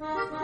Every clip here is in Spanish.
Mm-hmm.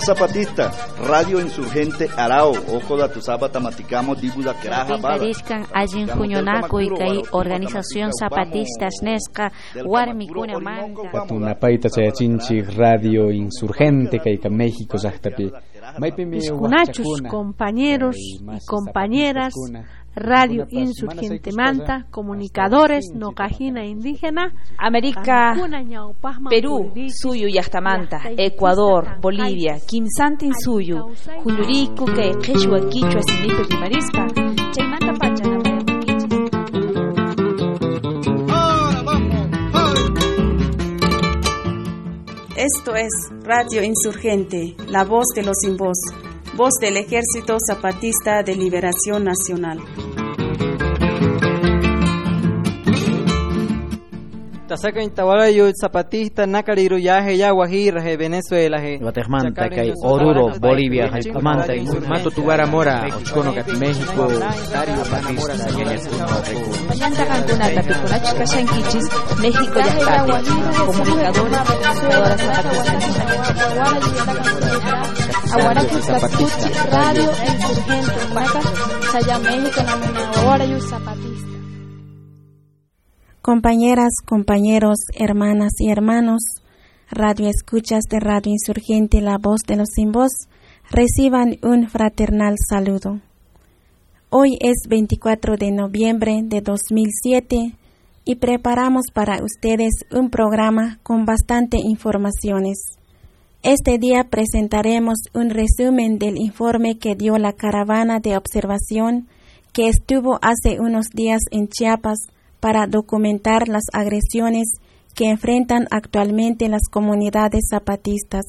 Zapatista, Radio Insurgente Arao, Ojo da Tuzapa Maticamo, Dibuda Keraja Bala. Allin Juñonaco y Kai, Organización Zapatista Snesca, Warmicuna Manca. Tunapaita se chinchi Radio Insurgente, Kaika México, Zahtapi. Piscunachos, compañeros y compañeras. Radio Insurgente Manta, Comunicadores, Nocajina Indígena, América, Perú, Suyu Yastamanta, Ecuador, Bolivia, Kimsantin Suyu, Juluriku, que Quechua, Quichua, Sinipe, Primarisca, Chaymanta Pachana, Esto es Radio Insurgente, la voz de los sin voz voz del Ejército Zapatista de Liberación Nacional. Thank you. Tasaka intawalayo zapatista nakariru yaje ya guajira he Venezuela Guatemala Oruro Bolivia hay Manta y Mato Tugara Mora kat México Dario Zapatista Mañana Cancuna Tapicuna Chica Shankichis México ya está comunicadora comunicadora zapatista Aguaracu Zapatuchi Radio Insurgente Maca Saya México yo zapatista Compañeras, compañeros, hermanas y hermanos, radio escuchas de Radio Insurgente La Voz de los Sin Voz, reciban un fraternal saludo. Hoy es 24 de noviembre de 2007 y preparamos para ustedes un programa con bastante informaciones. Este día presentaremos un resumen del informe que dio la caravana de observación que estuvo hace unos días en Chiapas para documentar las agresiones que enfrentan actualmente las comunidades zapatistas.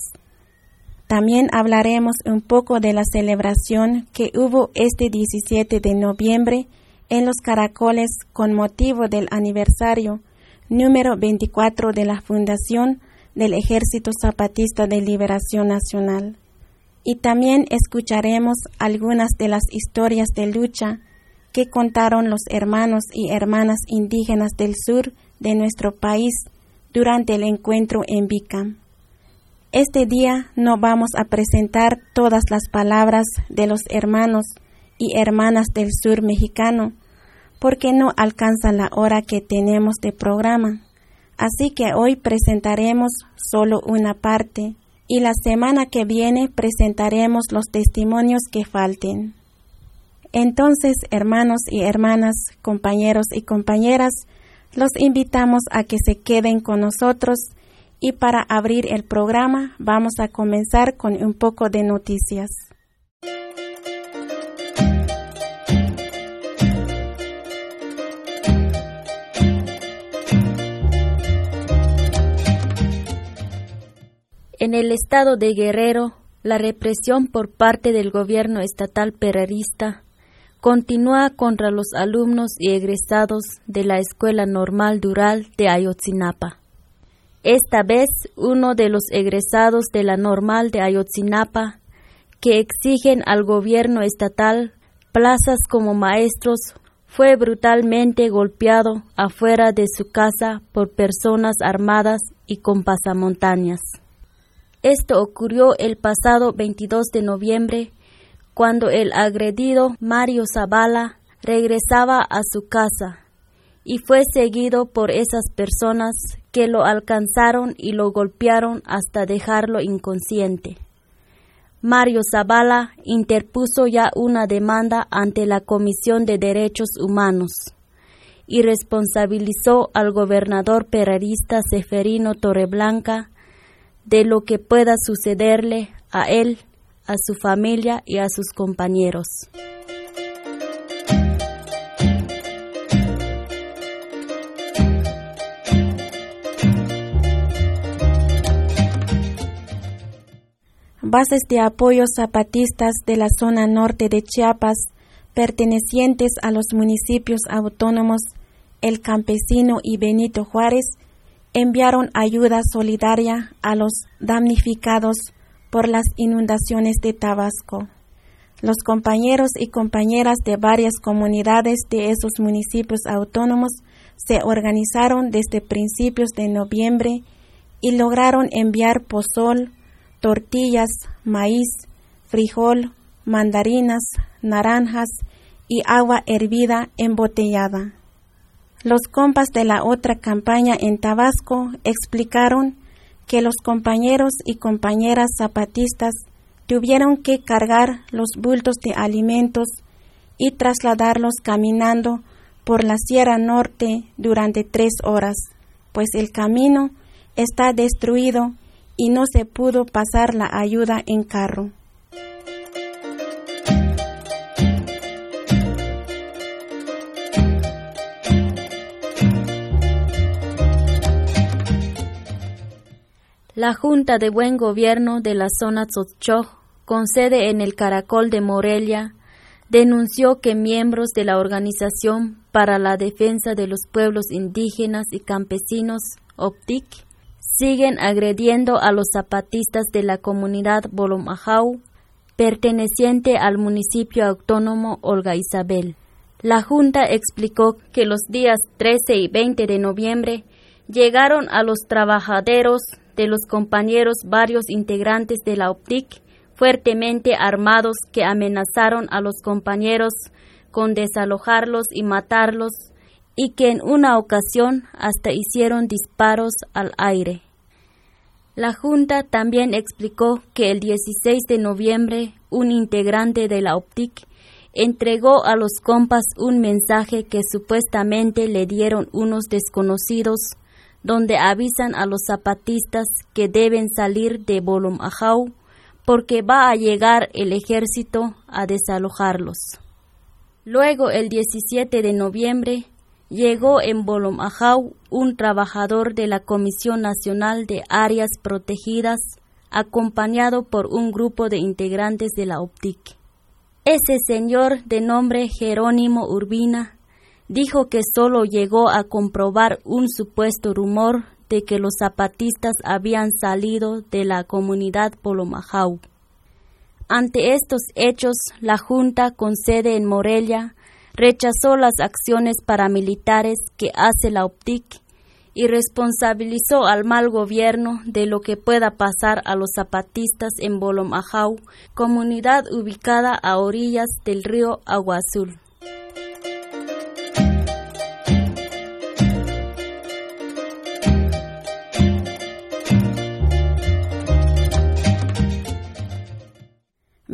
También hablaremos un poco de la celebración que hubo este 17 de noviembre en los caracoles con motivo del aniversario número 24 de la fundación del Ejército Zapatista de Liberación Nacional. Y también escucharemos algunas de las historias de lucha que contaron los hermanos y hermanas indígenas del sur de nuestro país durante el encuentro en Bicam. Este día no vamos a presentar todas las palabras de los hermanos y hermanas del sur mexicano, porque no alcanza la hora que tenemos de programa. Así que hoy presentaremos solo una parte y la semana que viene presentaremos los testimonios que falten. Entonces, hermanos y hermanas, compañeros y compañeras, los invitamos a que se queden con nosotros y para abrir el programa vamos a comenzar con un poco de noticias. En el estado de Guerrero, la represión por parte del gobierno estatal pererista continúa contra los alumnos y egresados de la Escuela Normal Dural de Ayotzinapa. Esta vez, uno de los egresados de la Normal de Ayotzinapa, que exigen al gobierno estatal plazas como maestros, fue brutalmente golpeado afuera de su casa por personas armadas y con pasamontañas. Esto ocurrió el pasado 22 de noviembre cuando el agredido Mario Zavala regresaba a su casa y fue seguido por esas personas que lo alcanzaron y lo golpearon hasta dejarlo inconsciente. Mario Zavala interpuso ya una demanda ante la Comisión de Derechos Humanos y responsabilizó al gobernador perarista Seferino Torreblanca de lo que pueda sucederle a él a su familia y a sus compañeros. bases de apoyo zapatistas de la zona norte de Chiapas, pertenecientes a los municipios autónomos El Campesino y Benito Juárez, enviaron ayuda solidaria a los damnificados por las inundaciones de Tabasco. Los compañeros y compañeras de varias comunidades de esos municipios autónomos se organizaron desde principios de noviembre y lograron enviar pozol, tortillas, maíz, frijol, mandarinas, naranjas y agua hervida embotellada. Los compas de la otra campaña en Tabasco explicaron que los compañeros y compañeras zapatistas tuvieron que cargar los bultos de alimentos y trasladarlos caminando por la Sierra Norte durante tres horas, pues el camino está destruido y no se pudo pasar la ayuda en carro. La Junta de Buen Gobierno de la zona Tzotzó, con sede en el Caracol de Morelia, denunció que miembros de la Organización para la Defensa de los Pueblos Indígenas y Campesinos, OPTIC, siguen agrediendo a los zapatistas de la comunidad Bolomajau, perteneciente al municipio autónomo Olga Isabel. La Junta explicó que los días 13 y 20 de noviembre llegaron a los trabajadores de los compañeros varios integrantes de la OPTIC fuertemente armados que amenazaron a los compañeros con desalojarlos y matarlos y que en una ocasión hasta hicieron disparos al aire. La Junta también explicó que el 16 de noviembre un integrante de la OPTIC entregó a los compas un mensaje que supuestamente le dieron unos desconocidos donde avisan a los zapatistas que deben salir de Bolomajau porque va a llegar el ejército a desalojarlos. Luego, el 17 de noviembre, llegó en Bolomajau un trabajador de la Comisión Nacional de Áreas Protegidas, acompañado por un grupo de integrantes de la OPTIC. Ese señor de nombre Jerónimo Urbina dijo que solo llegó a comprobar un supuesto rumor de que los zapatistas habían salido de la comunidad Polomajau. Ante estos hechos, la Junta, con sede en Morelia, rechazó las acciones paramilitares que hace la OPTIC y responsabilizó al mal gobierno de lo que pueda pasar a los zapatistas en Bolomajau, comunidad ubicada a orillas del río Agua Azul.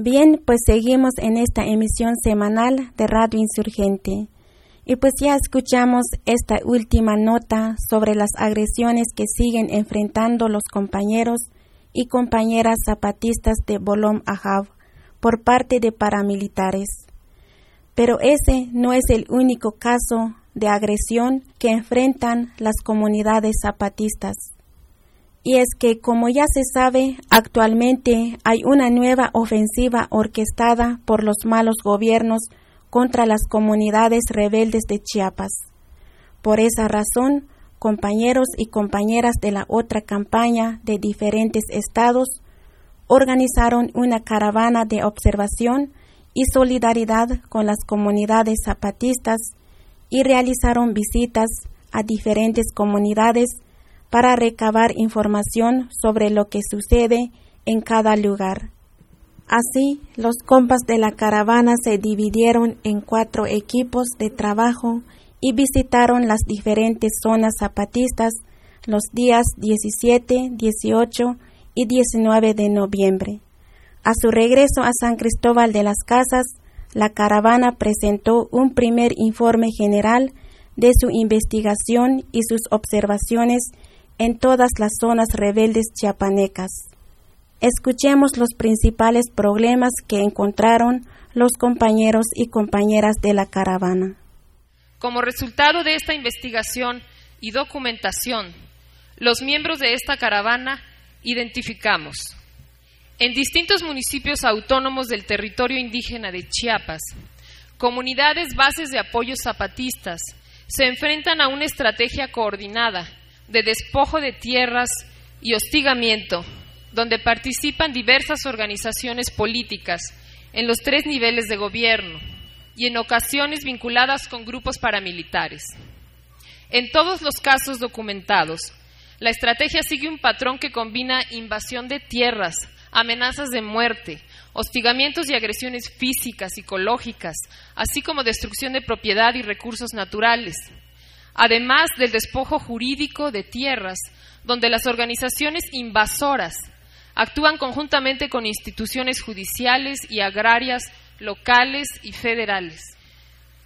Bien, pues seguimos en esta emisión semanal de Radio Insurgente. Y pues ya escuchamos esta última nota sobre las agresiones que siguen enfrentando los compañeros y compañeras zapatistas de Bolom Ajav por parte de paramilitares. Pero ese no es el único caso de agresión que enfrentan las comunidades zapatistas. Y es que, como ya se sabe, actualmente hay una nueva ofensiva orquestada por los malos gobiernos contra las comunidades rebeldes de Chiapas. Por esa razón, compañeros y compañeras de la otra campaña de diferentes estados organizaron una caravana de observación y solidaridad con las comunidades zapatistas y realizaron visitas a diferentes comunidades para recabar información sobre lo que sucede en cada lugar. Así, los compas de la caravana se dividieron en cuatro equipos de trabajo y visitaron las diferentes zonas zapatistas los días 17, 18 y 19 de noviembre. A su regreso a San Cristóbal de las Casas, la caravana presentó un primer informe general de su investigación y sus observaciones en todas las zonas rebeldes chiapanecas. Escuchemos los principales problemas que encontraron los compañeros y compañeras de la caravana. Como resultado de esta investigación y documentación, los miembros de esta caravana identificamos En distintos municipios autónomos del territorio indígena de Chiapas, comunidades bases de apoyo zapatistas se enfrentan a una estrategia coordinada de despojo de tierras y hostigamiento, donde participan diversas organizaciones políticas en los tres niveles de gobierno y en ocasiones vinculadas con grupos paramilitares. En todos los casos documentados, la estrategia sigue un patrón que combina invasión de tierras, amenazas de muerte, hostigamientos y agresiones físicas, psicológicas, así como destrucción de propiedad y recursos naturales, además del despojo jurídico de tierras, donde las organizaciones invasoras actúan conjuntamente con instituciones judiciales y agrarias locales y federales.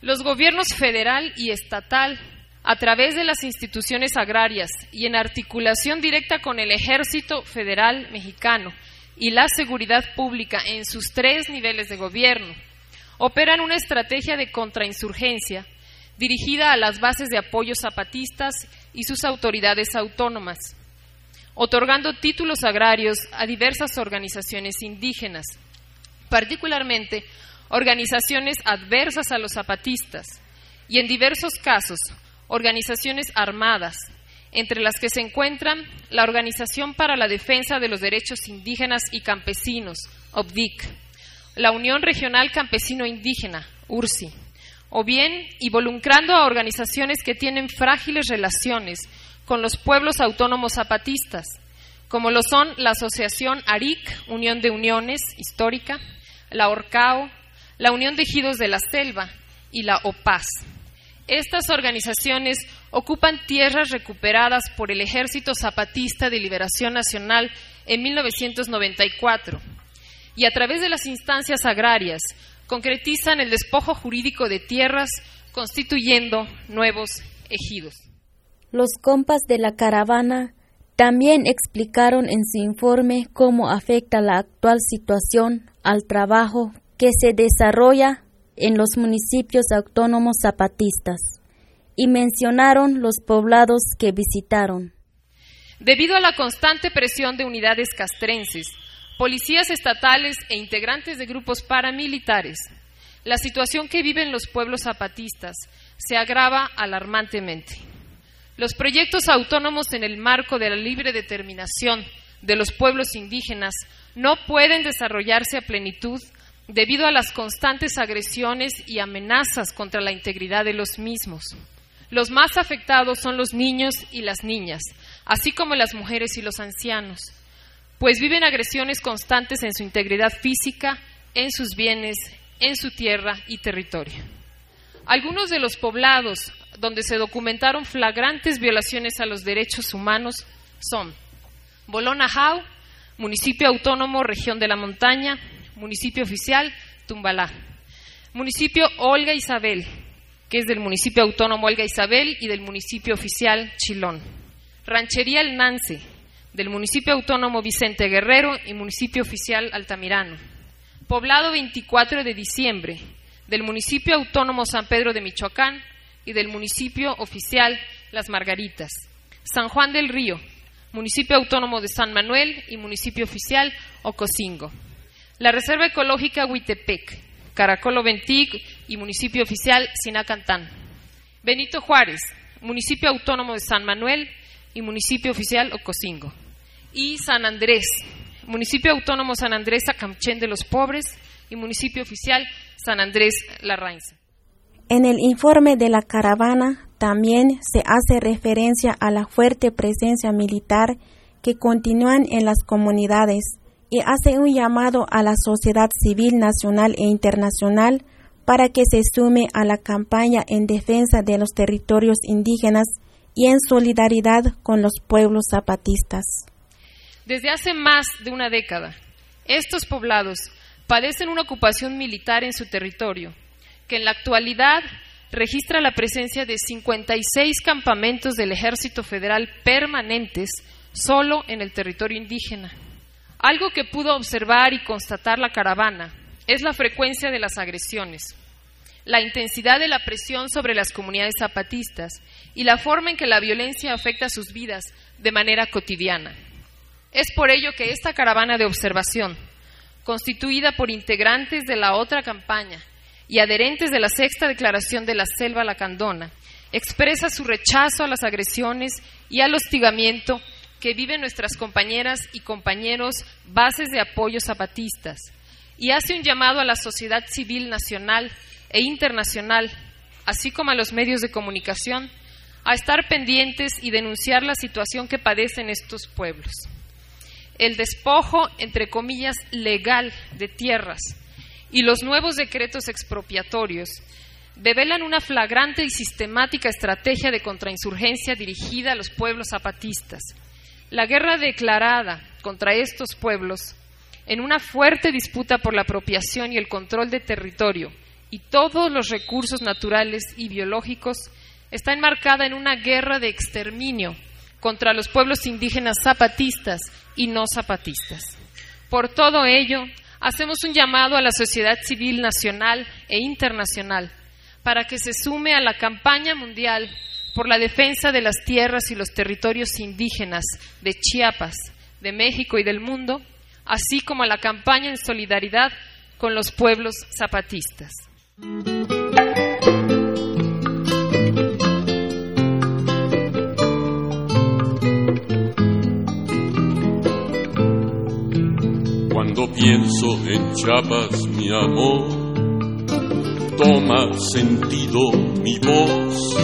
Los gobiernos federal y estatal, a través de las instituciones agrarias y en articulación directa con el Ejército Federal Mexicano y la seguridad pública en sus tres niveles de gobierno, operan una estrategia de contrainsurgencia dirigida a las bases de apoyo zapatistas y sus autoridades autónomas, otorgando títulos agrarios a diversas organizaciones indígenas, particularmente organizaciones adversas a los zapatistas y en diversos casos organizaciones armadas, entre las que se encuentran la Organización para la Defensa de los Derechos Indígenas y Campesinos, OBDIC, la Unión Regional Campesino Indígena, URSI, o bien involucrando a organizaciones que tienen frágiles relaciones con los pueblos autónomos zapatistas, como lo son la Asociación ARIC, Unión de Uniones Histórica, la ORCAO, la Unión de Ejidos de la Selva y la OPAS. Estas organizaciones ocupan tierras recuperadas por el Ejército Zapatista de Liberación Nacional en 1994 y a través de las instancias agrarias concretizan el despojo jurídico de tierras constituyendo nuevos ejidos. Los compas de la caravana también explicaron en su informe cómo afecta la actual situación al trabajo que se desarrolla en los municipios autónomos zapatistas y mencionaron los poblados que visitaron. Debido a la constante presión de unidades castrenses, policías estatales e integrantes de grupos paramilitares, la situación que viven los pueblos zapatistas se agrava alarmantemente. Los proyectos autónomos en el marco de la libre determinación de los pueblos indígenas no pueden desarrollarse a plenitud debido a las constantes agresiones y amenazas contra la integridad de los mismos. Los más afectados son los niños y las niñas, así como las mujeres y los ancianos, pues viven agresiones constantes en su integridad física, en sus bienes, en su tierra y territorio. Algunos de los poblados donde se documentaron flagrantes violaciones a los derechos humanos son Bolona Jau, municipio autónomo, región de la montaña, municipio oficial Tumbalá, municipio Olga Isabel, que es del municipio autónomo Olga Isabel y del municipio oficial Chilón, Ranchería El Nance, del municipio autónomo Vicente Guerrero y municipio oficial Altamirano, poblado 24 de diciembre, del municipio autónomo San Pedro de Michoacán, y del municipio oficial Las Margaritas. San Juan del Río, municipio autónomo de San Manuel y municipio oficial Ocosingo. La Reserva Ecológica Huitepec, Caracolo Ventic y municipio oficial Sinacantán. Benito Juárez, municipio autónomo de San Manuel y municipio oficial Ocosingo. Y San Andrés, municipio autónomo San Andrés Acamchén de los Pobres y municipio oficial San Andrés Larrainza. En el informe de la caravana también se hace referencia a la fuerte presencia militar que continúan en las comunidades y hace un llamado a la sociedad civil nacional e internacional para que se sume a la campaña en defensa de los territorios indígenas y en solidaridad con los pueblos zapatistas. Desde hace más de una década, estos poblados padecen una ocupación militar en su territorio que en la actualidad registra la presencia de 56 campamentos del Ejército Federal permanentes solo en el territorio indígena. Algo que pudo observar y constatar la caravana es la frecuencia de las agresiones, la intensidad de la presión sobre las comunidades zapatistas y la forma en que la violencia afecta sus vidas de manera cotidiana. Es por ello que esta caravana de observación, constituida por integrantes de la otra campaña y adherentes de la sexta declaración de la Selva Lacandona, expresa su rechazo a las agresiones y al hostigamiento que viven nuestras compañeras y compañeros bases de apoyo zapatistas y hace un llamado a la sociedad civil nacional e internacional, así como a los medios de comunicación, a estar pendientes y denunciar la situación que padecen estos pueblos. El despojo, entre comillas, legal de tierras y los nuevos decretos expropiatorios develan una flagrante y sistemática estrategia de contrainsurgencia dirigida a los pueblos zapatistas. La guerra declarada contra estos pueblos, en una fuerte disputa por la apropiación y el control de territorio y todos los recursos naturales y biológicos, está enmarcada en una guerra de exterminio contra los pueblos indígenas zapatistas y no zapatistas. Por todo ello, hacemos un llamado a la sociedad civil nacional e internacional para que se sume a la campaña mundial por la defensa de las tierras y los territorios indígenas de Chiapas, de México y del mundo, así como a la campaña en solidaridad con los pueblos zapatistas. Cuando pienso en Chiapas, mi amor, toma sentido mi voz,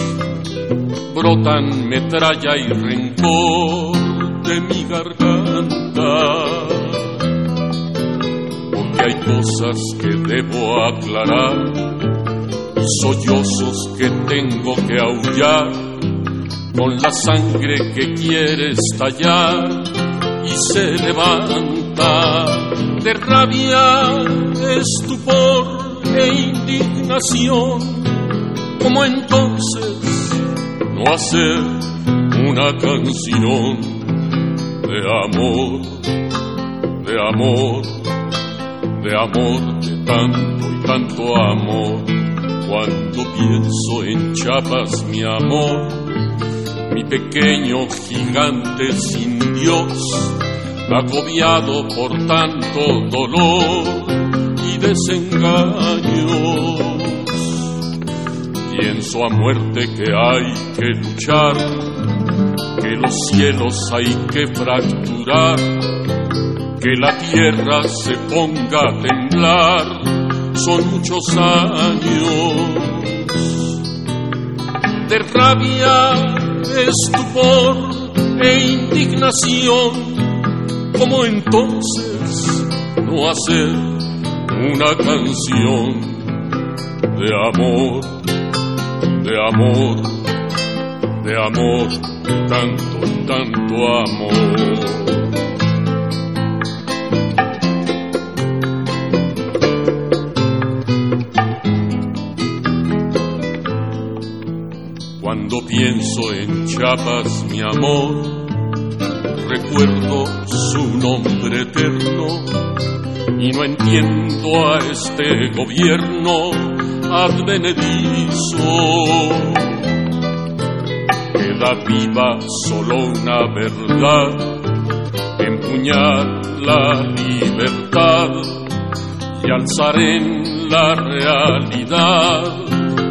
brotan metralla y rencor de mi garganta, porque hay cosas que debo aclarar y sollozos que tengo que aullar con la sangre que quiere estallar y se levanta de rabia, estupor e indignación, como entonces no hacer una canción de amor, de amor, de amor, de tanto y tanto amor. Cuando pienso en Chiapas, mi amor, mi pequeño gigante sin Dios, agobiado por tanto dolor desengaños. Pienso a muerte que hay que luchar, que los cielos hay que fracturar, que la tierra se ponga a temblar, son muchos años de rabia, estupor e indignación, como entonces no hacer una canción de amor, de amor, de amor, tanto, tanto amor. Cuando pienso en Chiapas, mi amor, recuerdo nombre eterno y no entiendo a este gobierno advenedizo. Queda viva solo una verdad, empuñar la libertad y alzar en la realidad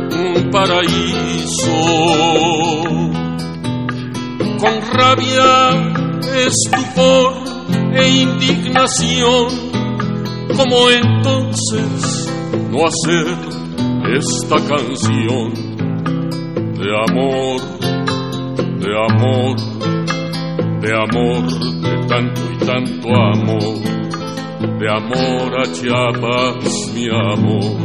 un paraíso. Con rabia, estupor e indignación como entonces no hacer esta canción de amor, de amor, de amor, de tanto y tanto amor, de amor a Chiapas, mi amor.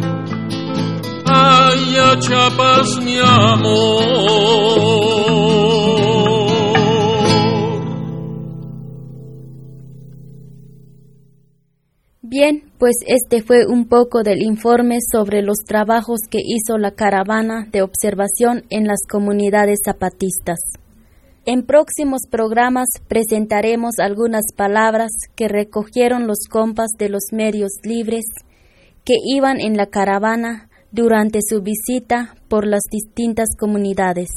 Ay, a Chiapas, mi amor. Pues este fue un poco del informe sobre los trabajos que hizo la caravana de observación en las comunidades zapatistas. En próximos programas presentaremos algunas palabras que recogieron los compas de los medios libres que iban en la caravana durante su visita por las distintas comunidades.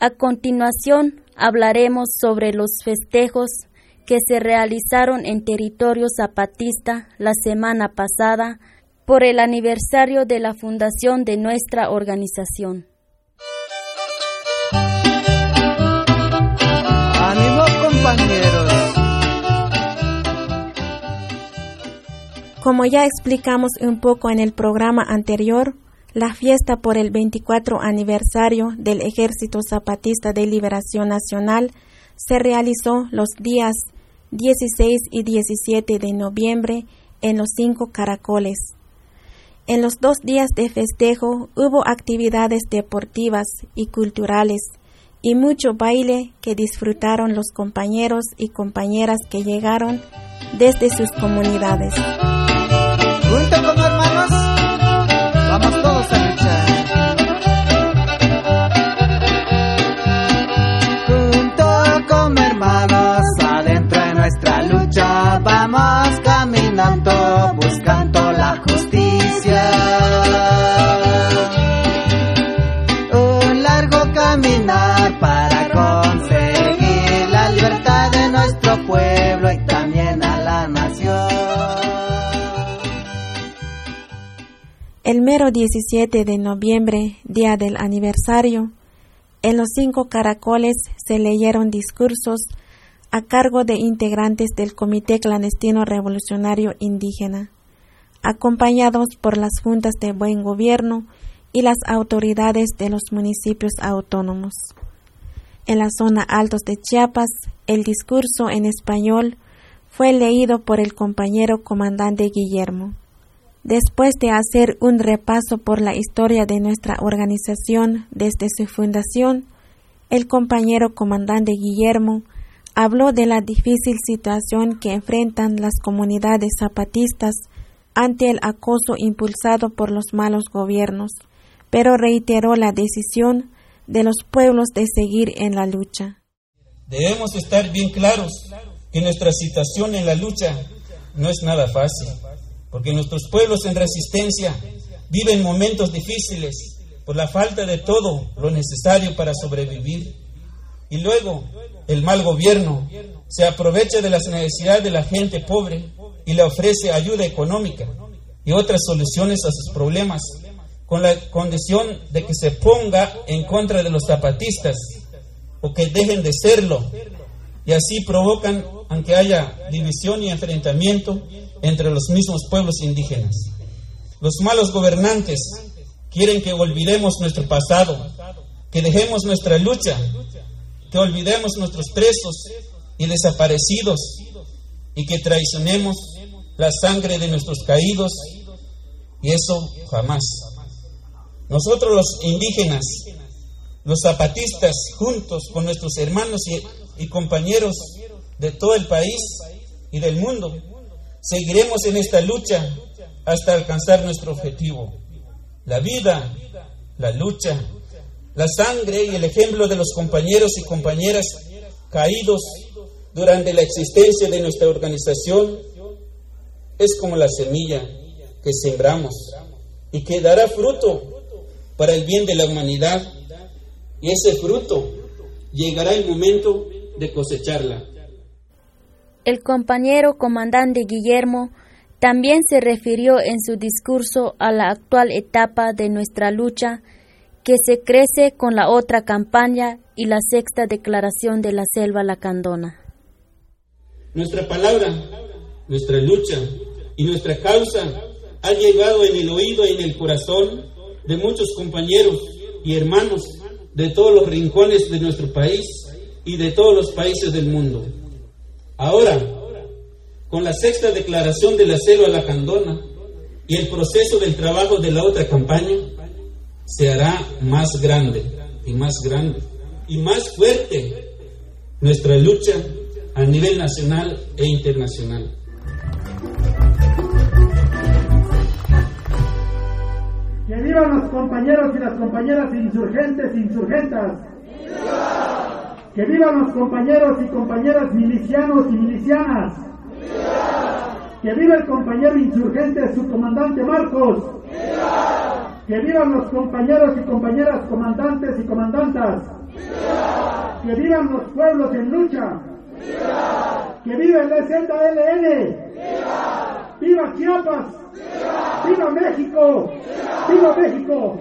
A continuación hablaremos sobre los festejos que se realizaron en territorio zapatista la semana pasada por el aniversario de la fundación de nuestra organización. ¡Ánimo compañeros! Como ya explicamos un poco en el programa anterior, la fiesta por el 24 aniversario del Ejército Zapatista de Liberación Nacional se realizó los días 16 y 17 de noviembre en los cinco caracoles. En los dos días de festejo hubo actividades deportivas y culturales y mucho baile que disfrutaron los compañeros y compañeras que llegaron desde sus comunidades. hermanos, El mero 17 de noviembre, día del aniversario, en los cinco caracoles se leyeron discursos a cargo de integrantes del Comité Clandestino Revolucionario Indígena, acompañados por las juntas de buen gobierno y las autoridades de los municipios autónomos. En la zona Altos de Chiapas, el discurso en español fue leído por el compañero comandante Guillermo. Después de hacer un repaso por la historia de nuestra organización desde su fundación, el compañero comandante Guillermo habló de la difícil situación que enfrentan las comunidades zapatistas ante el acoso impulsado por los malos gobiernos, pero reiteró la decisión de los pueblos de seguir en la lucha. Debemos estar bien claros que nuestra situación en la lucha no es nada fácil, porque nuestros pueblos en resistencia viven momentos difíciles por la falta de todo lo necesario para sobrevivir. Y luego el mal gobierno se aprovecha de las necesidades de la gente pobre y le ofrece ayuda económica y otras soluciones a sus problemas, con la condición de que se ponga en contra de los zapatistas o que dejen de serlo, y así provocan aunque haya división y enfrentamiento entre los mismos pueblos indígenas. Los malos gobernantes quieren que olvidemos nuestro pasado, que dejemos nuestra lucha que olvidemos nuestros presos y desaparecidos y que traicionemos la sangre de nuestros caídos y eso jamás. Nosotros los indígenas, los zapatistas, juntos con nuestros hermanos y, compañeros de todo el país y del mundo, seguiremos en esta lucha hasta alcanzar nuestro objetivo. La vida, la lucha, la sangre y el ejemplo de los compañeros y compañeras caídos durante la existencia de nuestra organización es como la semilla que sembramos y que dará fruto para el bien de la humanidad y ese fruto llegará el momento de cosecharla. El compañero comandante Guillermo también se refirió en su discurso a la actual etapa de nuestra lucha que se crece con la otra campaña y la sexta declaración de la selva lacandona. Nuestra palabra, nuestra lucha y nuestra causa ha llegado en el oído y en el corazón de muchos compañeros y hermanos de todos los rincones de nuestro país y de todos los países del mundo. Ahora, con la sexta declaración de la selva lacandona y el proceso del trabajo de la otra campaña, se hará más grande y más grande y más fuerte nuestra lucha a nivel nacional e internacional. Que vivan los compañeros y las compañeras insurgentes e insurgentas. Que vivan los compañeros y compañeras milicianos y milicianas. Que viva el compañero insurgente, su comandante Marcos. Que vivan los compañeros y compañeras comandantes y comandantas. Que vivan los pueblos en lucha. ¡Que viva el ZLN! ¡Viva! ¡Viva Chiapas! ¡Viva! ¡Viva México! ¡Viva, México!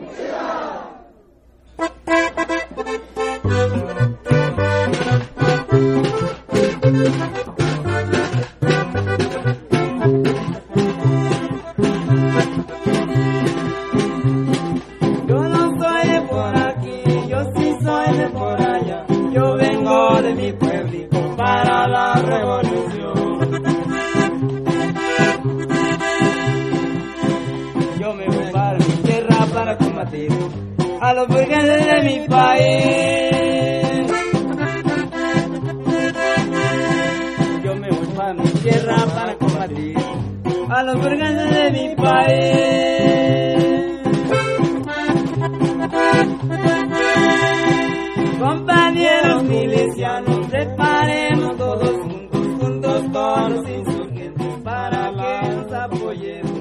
A los burgueses de mi país. Tierra para combatir a los burgueses de mi país. Compañeros milicianos, preparemos todos juntos, juntos todos los insurgentes para que nos apoyemos.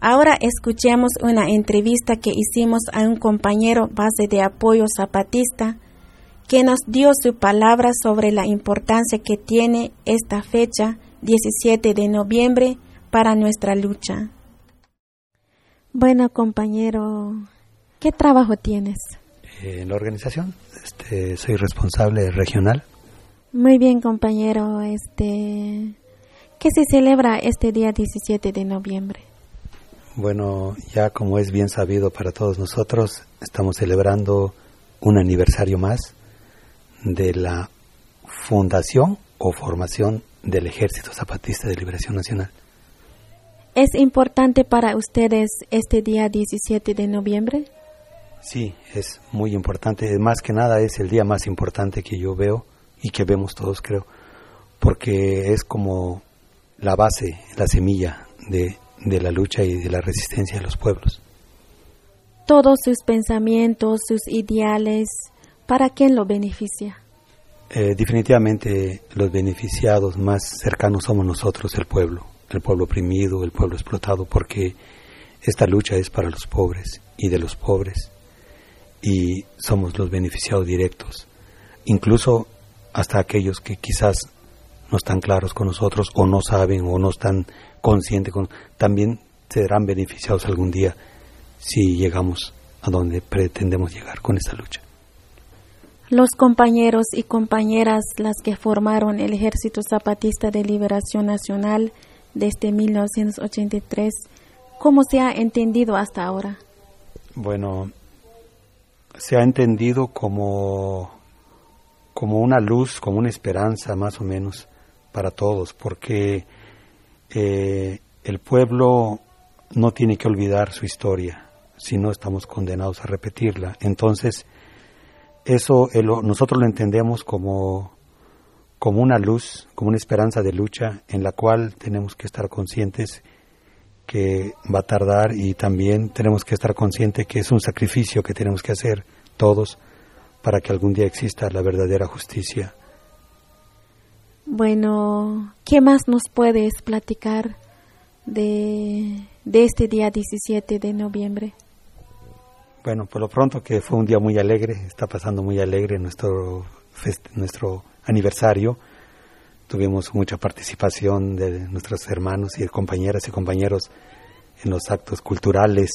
Ahora escuchemos una entrevista que hicimos a un compañero base de apoyo zapatista que nos dio su palabra sobre la importancia que tiene esta fecha, 17 de noviembre, para nuestra lucha. Bueno, compañero, ¿qué trabajo tienes? En la organización, este, soy responsable regional. Muy bien, compañero. Este, ¿Qué se celebra este día 17 de noviembre? Bueno, ya como es bien sabido para todos nosotros, estamos celebrando un aniversario más de la fundación o formación del Ejército Zapatista de Liberación Nacional. ¿Es importante para ustedes este día 17 de noviembre? Sí, es muy importante. Más que nada es el día más importante que yo veo y que vemos todos, creo, porque es como la base, la semilla de, de la lucha y de la resistencia de los pueblos. Todos sus pensamientos, sus ideales, ¿para quién lo beneficia? Eh, definitivamente los beneficiados más cercanos somos nosotros, el pueblo, el pueblo oprimido, el pueblo explotado, porque esta lucha es para los pobres y de los pobres, y somos los beneficiados directos, incluso hasta aquellos que quizás no están claros con nosotros o no saben o no están conscientes, con, también serán beneficiados algún día si llegamos a donde pretendemos llegar con esta lucha. Los compañeros y compañeras, las que formaron el Ejército Zapatista de Liberación Nacional desde 1983, ¿cómo se ha entendido hasta ahora? Bueno, se ha entendido como, como una luz, como una esperanza más o menos para todos, porque eh, el pueblo no tiene que olvidar su historia, si no estamos condenados a repetirla. Entonces, eso nosotros lo entendemos como, como una luz, como una esperanza de lucha en la cual tenemos que estar conscientes que va a tardar y también tenemos que estar conscientes que es un sacrificio que tenemos que hacer todos para que algún día exista la verdadera justicia bueno, ¿qué más nos puedes platicar de, de este día 17 de noviembre? Bueno, por lo pronto que fue un día muy alegre, está pasando muy alegre nuestro, nuestro aniversario. Tuvimos mucha participación de nuestros hermanos y compañeras y compañeros en los actos culturales,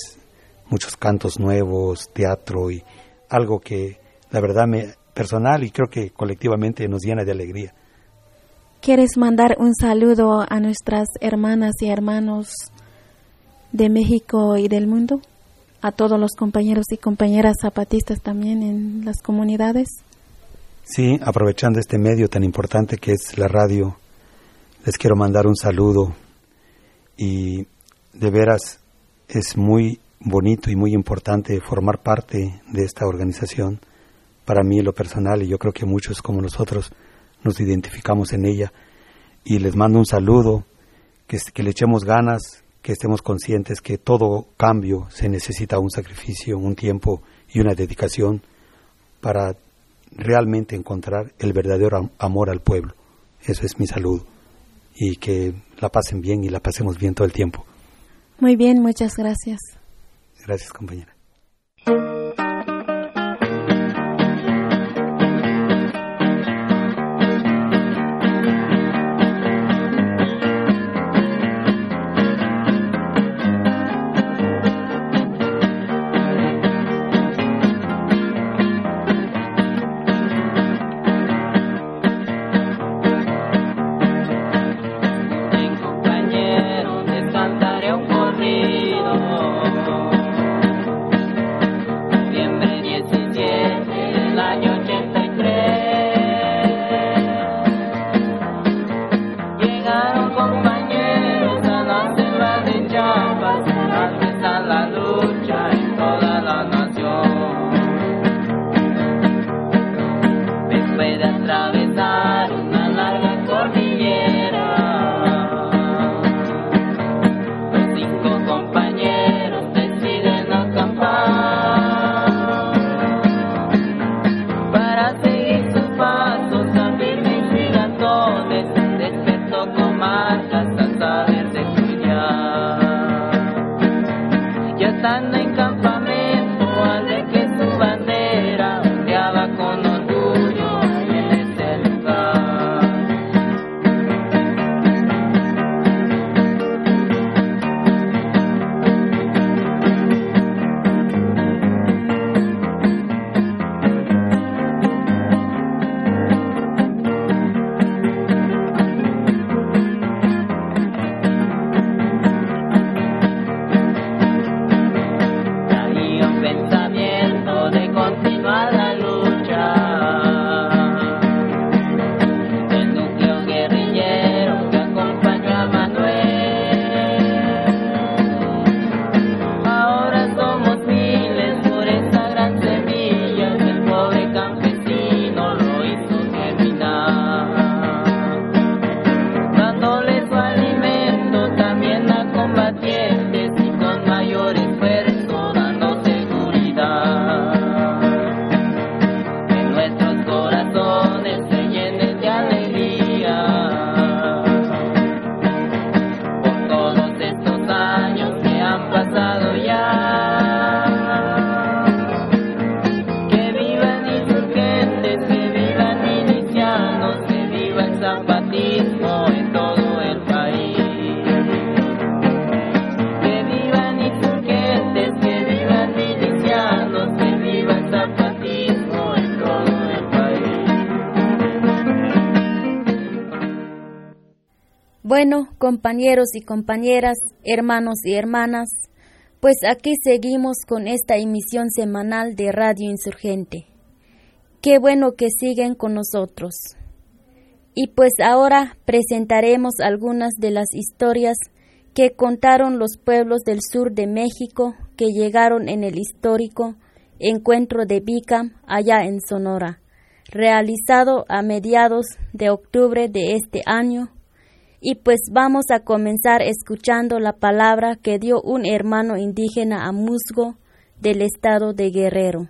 muchos cantos nuevos, teatro y algo que la verdad me personal y creo que colectivamente nos llena de alegría. ¿Quieres mandar un saludo a nuestras hermanas y hermanos de México y del mundo? A todos los compañeros y compañeras zapatistas también en las comunidades. Sí, aprovechando este medio tan importante que es la radio, les quiero mandar un saludo y de veras es muy bonito y muy importante formar parte de esta organización. Para mí, lo personal, y yo creo que muchos como nosotros, nos identificamos en ella y les mando un saludo, que, que le echemos ganas, que estemos conscientes que todo cambio se necesita un sacrificio, un tiempo y una dedicación para realmente encontrar el verdadero amor al pueblo. Eso es mi saludo. Y que la pasen bien y la pasemos bien todo el tiempo. Muy bien, muchas gracias. Gracias, compañera. Compañeros y compañeras, hermanos y hermanas, pues aquí seguimos con esta emisión semanal de Radio Insurgente. Qué bueno que siguen con nosotros. Y pues ahora presentaremos algunas de las historias que contaron los pueblos del sur de México que llegaron en el histórico encuentro de Bicam allá en Sonora, realizado a mediados de octubre de este año y pues vamos a comenzar escuchando la palabra que dio un hermano indígena a Musgo del estado de Guerrero.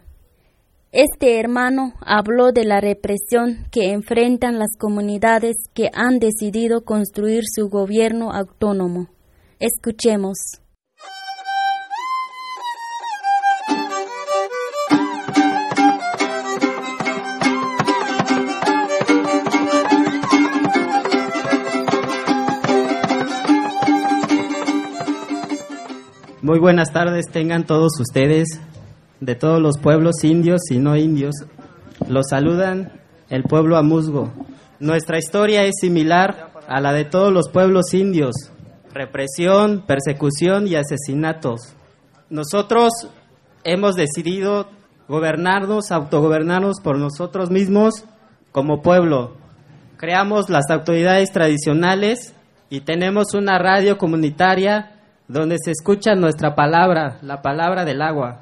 Este hermano habló de la represión que enfrentan las comunidades que han decidido construir su gobierno autónomo. Escuchemos. Muy buenas tardes tengan todos ustedes de todos los pueblos indios y no indios. Los saludan el pueblo Amusgo. Nuestra historia es similar a la de todos los pueblos indios. Represión, persecución y asesinatos. Nosotros hemos decidido gobernarnos, autogobernarnos por nosotros mismos como pueblo. Creamos las autoridades tradicionales y tenemos una radio comunitaria donde se escucha nuestra palabra, la palabra del agua.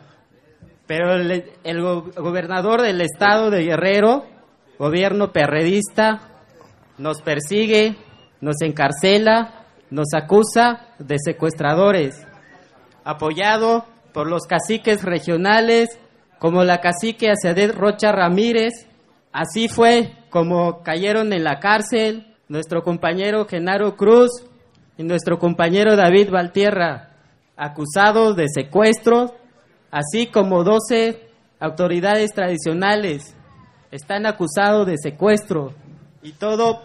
Pero el, gobernador del estado de Guerrero, gobierno perredista, nos persigue, nos encarcela, nos acusa de secuestradores, apoyado por los caciques regionales como la cacique Aciadet Rocha Ramírez. Así fue como cayeron en la cárcel nuestro compañero Genaro Cruz, y nuestro compañero David Valtierra, acusados de secuestro, así como 12 autoridades tradicionales están acusados de secuestro y todo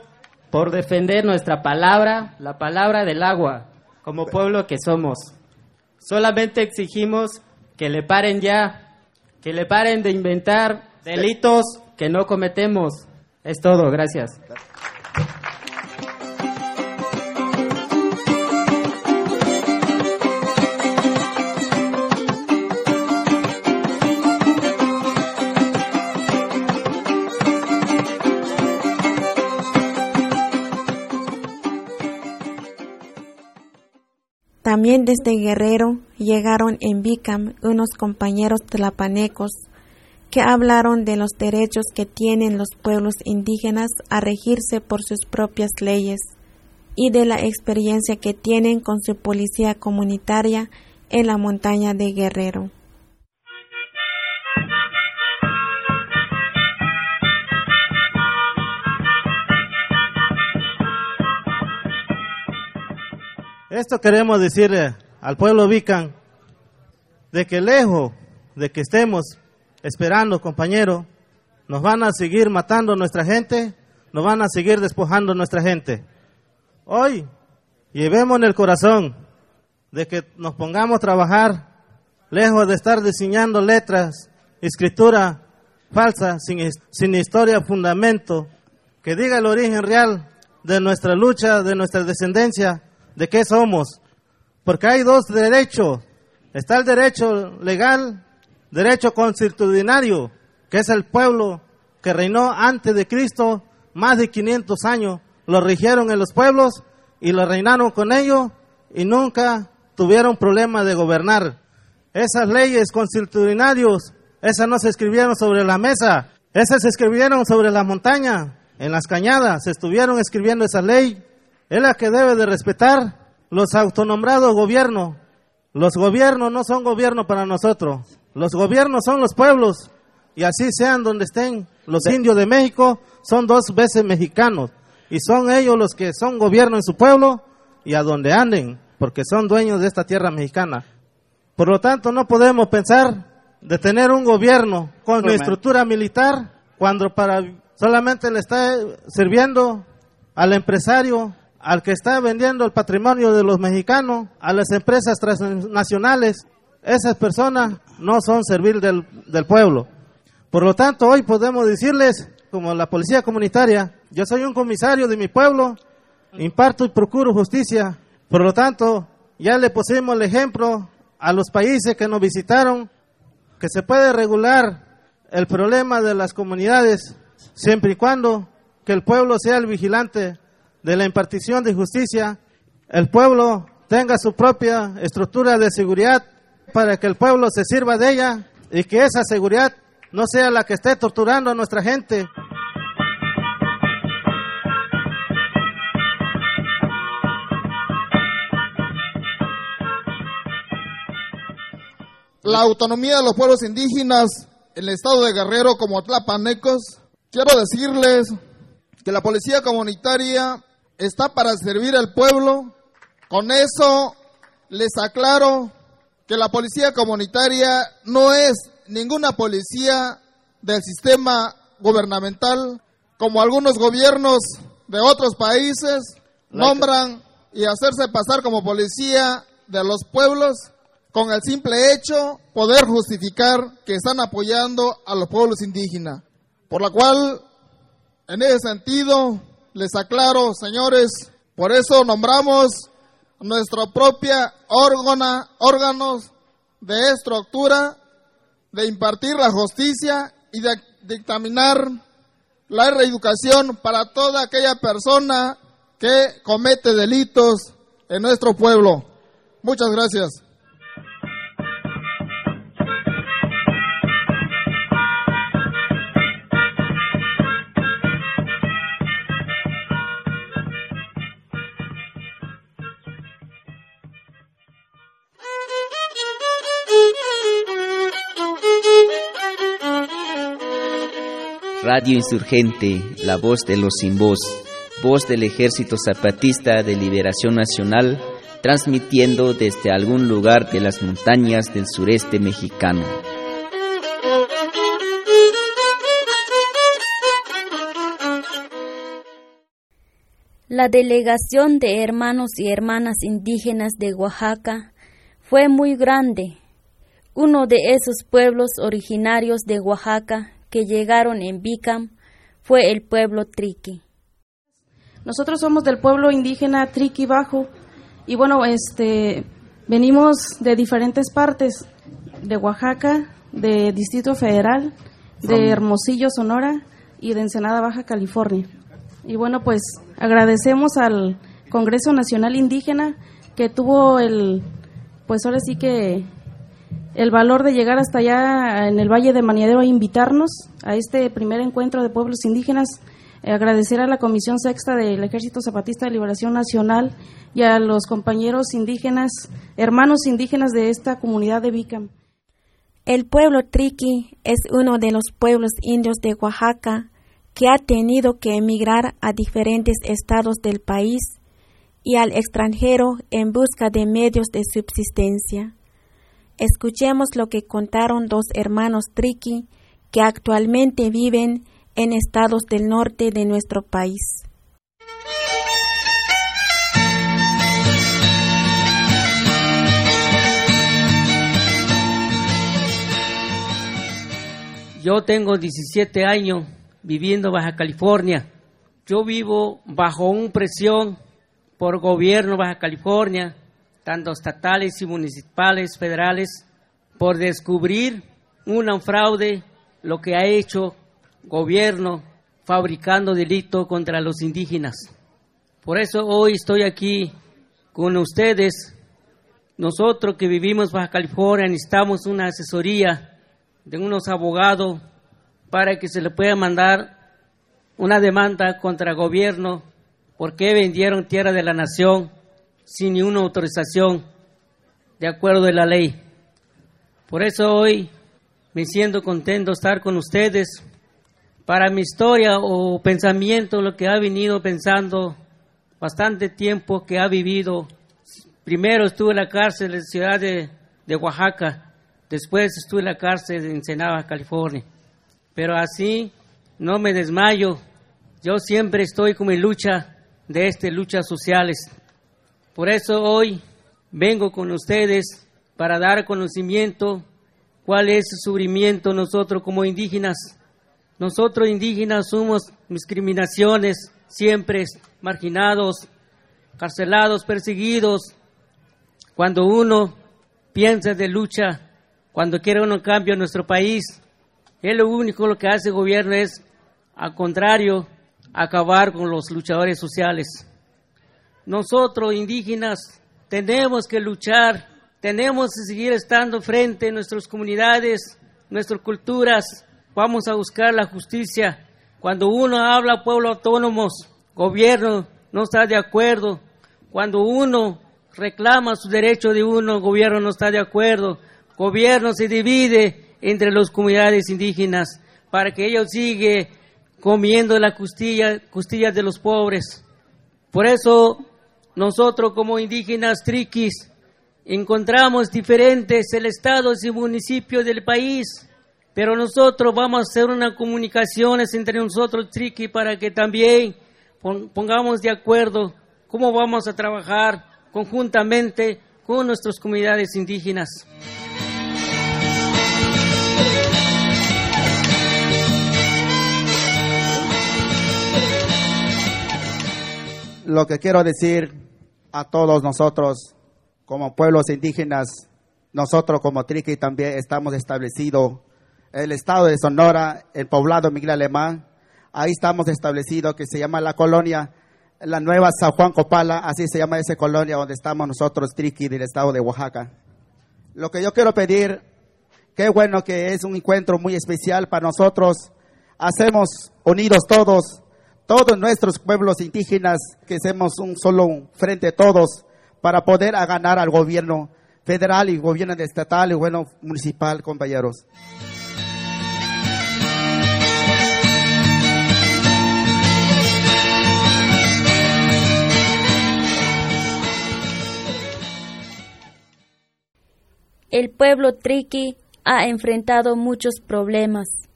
por defender nuestra palabra, la palabra del agua, como pueblo que somos. Solamente exigimos que le paren ya, que le paren de inventar delitos que no cometemos. Es todo, gracias. También desde Guerrero llegaron en Bicam unos compañeros tlapanecos que hablaron de los derechos que tienen los pueblos indígenas a regirse por sus propias leyes y de la experiencia que tienen con su policía comunitaria en la montaña de Guerrero. Esto queremos decirle al pueblo Vican de que lejos de que estemos esperando, compañero, nos van a seguir matando nuestra gente, nos van a seguir despojando nuestra gente. Hoy llevemos en el corazón de que nos pongamos a trabajar lejos de estar diseñando letras, escritura falsa, sin, sin historia, fundamento, que diga el origen real de nuestra lucha, de nuestra descendencia, de qué somos. Porque hay dos derechos. Está el derecho legal, derecho constitucionario, que es el pueblo que reinó antes de Cristo, más de 500 años. Lo rigieron en los pueblos y lo reinaron con ellos y nunca tuvieron problema de gobernar. Esas leyes constitucionarios, esas no se escribieron sobre la mesa, esas se escribieron sobre la montaña, en las cañadas, se estuvieron escribiendo esa ley es la que debe de respetar los autonombrados gobiernos. Los gobiernos no son gobierno para nosotros. Los gobiernos son los pueblos. Y así sean donde estén los indios de México, son dos veces mexicanos. Y son ellos los que son gobierno en su pueblo y a donde anden, porque son dueños de esta tierra mexicana. Por lo tanto, no podemos pensar de tener un gobierno con una estructura militar cuando para solamente le está sirviendo al empresario al que está vendiendo el patrimonio de los mexicanos, a las empresas transnacionales, esas personas no son servir del, del pueblo. Por lo tanto, hoy podemos decirles, como la policía comunitaria, yo soy un comisario de mi pueblo imparto y procuro justicia. Por lo tanto, ya le pusimos el ejemplo a los países que nos visitaron que se puede regular el problema de las comunidades siempre y cuando que el pueblo sea el vigilante de la impartición de justicia, el pueblo tenga su propia estructura de seguridad para que el pueblo se sirva de ella y que esa seguridad no sea la que esté torturando a nuestra gente. La autonomía de los pueblos indígenas en el estado de Guerrero como Tlapanecos, quiero decirles que la policía comunitaria está para servir al pueblo. Con eso les aclaro que la policía comunitaria no es ninguna policía del sistema gubernamental, como algunos gobiernos de otros países nombran y hacerse pasar como policía de los pueblos con el simple hecho poder justificar que están apoyando a los pueblos indígenas. Por la cual, en ese sentido, les aclaro, señores, por eso nombramos nuestra propia órgana, órganos de estructura, de impartir la justicia y de dictaminar la reeducación para toda aquella persona que comete delitos en nuestro pueblo. Muchas gracias. Radio Insurgente, la voz de los sin voz, voz del Ejército Zapatista de Liberación Nacional, transmitiendo desde algún lugar de las montañas del sureste mexicano. La delegación de hermanos y hermanas indígenas de Oaxaca fue muy grande. Uno de esos pueblos originarios de Oaxaca que llegaron en Bicam fue el pueblo Triqui. Nosotros somos del pueblo indígena Triqui Bajo y bueno, este venimos de diferentes partes de Oaxaca, de Distrito Federal, de Hermosillo, Sonora y de Ensenada Baja California. Y bueno, pues agradecemos al Congreso Nacional Indígena que tuvo el pues ahora sí que el valor de llegar hasta allá en el Valle de Maniadero a invitarnos a este primer encuentro de pueblos indígenas. Eh, agradecer a la Comisión Sexta del Ejército Zapatista de Liberación Nacional y a los compañeros indígenas, hermanos indígenas de esta comunidad de Vicam. El pueblo Triqui es uno de los pueblos indios de Oaxaca que ha tenido que emigrar a diferentes estados del país y al extranjero en busca de medios de subsistencia. Escuchemos lo que contaron dos hermanos Triqui que actualmente viven en estados del norte de nuestro país. Yo tengo 17 años viviendo Baja California. Yo vivo bajo una presión por gobierno Baja California, tanto estatales y municipales, federales, por descubrir un fraude, lo que ha hecho gobierno fabricando delito contra los indígenas. Por eso hoy estoy aquí con ustedes. Nosotros que vivimos Baja California necesitamos una asesoría de unos abogados para que se le pueda mandar una demanda contra el gobierno porque vendieron tierra de la nación sin ninguna autorización de acuerdo de la ley. Por eso hoy me siento contento estar con ustedes. Para mi historia o pensamiento, lo que ha venido pensando bastante tiempo que ha vivido. Primero estuve en la cárcel de la ciudad de, Oaxaca, después estuve en la cárcel de Ensenada, California. Pero así no me desmayo. Yo siempre estoy como en lucha de estas luchas sociales. Por eso hoy vengo con ustedes para dar conocimiento cuál es el sufrimiento nosotros como indígenas. Nosotros indígenas somos discriminaciones, siempre marginados, carcelados, perseguidos. Cuando uno piensa de lucha, cuando quiere uno cambio en nuestro país, es lo único lo que hace el gobierno es, al contrario, acabar con los luchadores sociales. Nosotros, indígenas, tenemos que luchar, tenemos que seguir estando frente a nuestras comunidades, nuestras culturas, vamos a buscar la justicia. Cuando uno habla pueblo autónomos, gobierno no está de acuerdo. Cuando uno reclama su derecho de uno, gobierno no está de acuerdo. Gobierno se divide entre las comunidades indígenas para que ellos sigan comiendo la costilla, costillas de los pobres. Por eso nosotros como indígenas triquis encontramos diferentes el estado y municipios del país, pero nosotros vamos a hacer una comunicación entre nosotros triquis para que también pongamos de acuerdo cómo vamos a trabajar conjuntamente con nuestras comunidades indígenas. Lo que quiero decir a todos nosotros como pueblos indígenas, nosotros como Triqui también estamos establecidos el estado de Sonora, el poblado Miguel Alemán, ahí estamos establecidos que se llama la colonia la nueva San Juan Copala, así se llama esa colonia donde estamos nosotros, Triqui, del estado de Oaxaca. Lo que yo quiero pedir, qué bueno que es un encuentro muy especial para nosotros. Hacemos unidos todos, todos nuestros pueblos indígenas, que hacemos un solo frente todos para poder ganar al gobierno federal y gobierno estatal y gobierno municipal, compañeros. El pueblo triqui ha enfrentado muchos problemas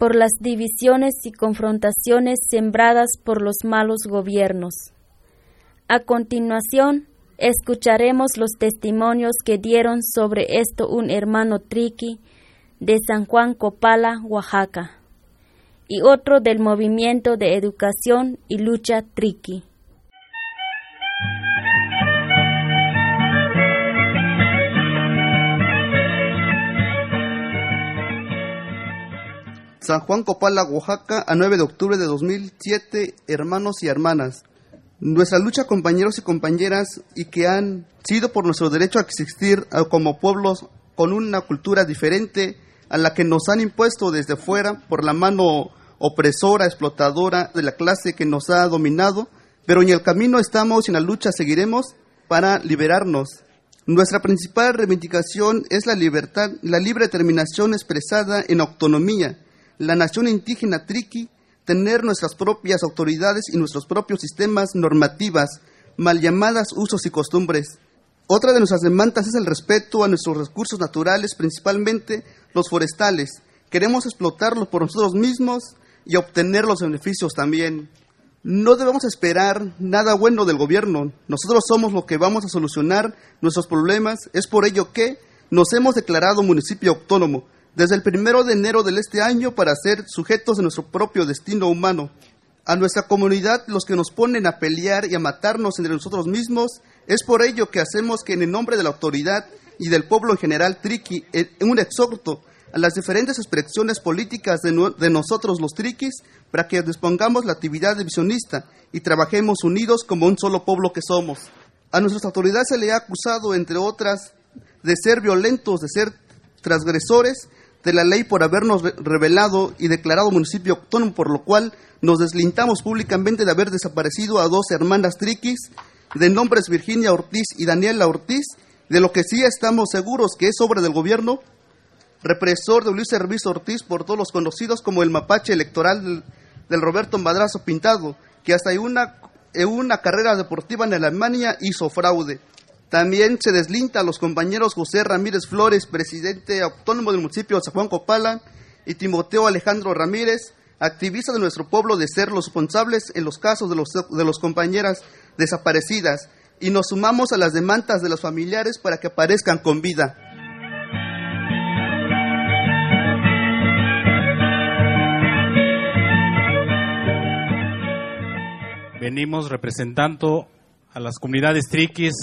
por las divisiones y confrontaciones sembradas por los malos gobiernos. A continuación, escucharemos los testimonios que dieron sobre esto un hermano triqui de San Juan Copala, Oaxaca, y otro del movimiento de educación y lucha triqui. San Juan Copala, Oaxaca, a 9 de octubre de 2007, hermanos y hermanas. Nuestra lucha, compañeros y compañeras, y que han sido por nuestro derecho a existir como pueblos con una cultura diferente a la que nos han impuesto desde fuera por la mano opresora, explotadora de la clase que nos ha dominado, pero en el camino estamos y en la lucha seguiremos para liberarnos. Nuestra principal reivindicación es la libertad, la libre determinación expresada en autonomía, la nación indígena triqui tener nuestras propias autoridades y nuestros propios sistemas normativas, mal llamadas usos y costumbres. Otra de nuestras demandas es el respeto a nuestros recursos naturales, principalmente los forestales. Queremos explotarlos por nosotros mismos y obtener los beneficios también. No debemos esperar nada bueno del gobierno. Nosotros somos los que vamos a solucionar nuestros problemas. Es por ello que nos hemos declarado municipio autónomo desde el primero de enero de este año para ser sujetos de nuestro propio destino humano. A nuestra comunidad, los que nos ponen a pelear y a matarnos entre nosotros mismos, es por ello que hacemos que en el nombre de la autoridad y del pueblo en general triqui, en un exhorto a las diferentes expresiones políticas de, de, nosotros los triquis para que dispongamos la actividad divisionista y trabajemos unidos como un solo pueblo que somos. A nuestras autoridades se le ha acusado, entre otras, de ser violentos, de ser transgresores de la ley por habernos revelado y declarado municipio autónomo, por lo cual nos deslintamos públicamente de haber desaparecido a dos hermanas triquis de nombres Virginia Ortiz y Daniela Ortiz, de lo que sí estamos seguros que es obra del gobierno represor de Luis Servicio Ortiz por todos los conocidos como el mapache electoral del, Roberto Madrazo Pintado, que hasta una, en una carrera deportiva en Alemania hizo fraude. También se deslinta a los compañeros José Ramírez Flores, presidente autónomo del municipio de San Juan Copala, y Timoteo Alejandro Ramírez, activista de nuestro pueblo, de ser los responsables en los casos de los, de los compañeras desaparecidas. Y nos sumamos a las demandas de los familiares para que aparezcan con vida. Venimos representando a las comunidades triquis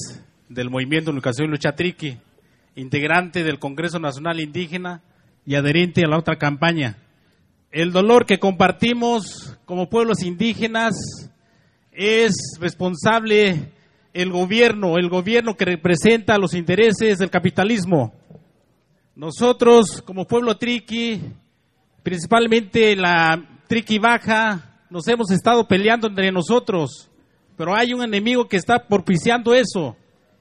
del Movimiento Educación y Lucha Triqui, integrante del Congreso Nacional Indígena y adherente a la otra campaña. El dolor que compartimos como pueblos indígenas es responsable el gobierno, el gobierno que representa los intereses del capitalismo. Nosotros, como pueblo triqui, principalmente la triqui baja, nos hemos estado peleando entre nosotros, pero hay un enemigo que está propiciando eso,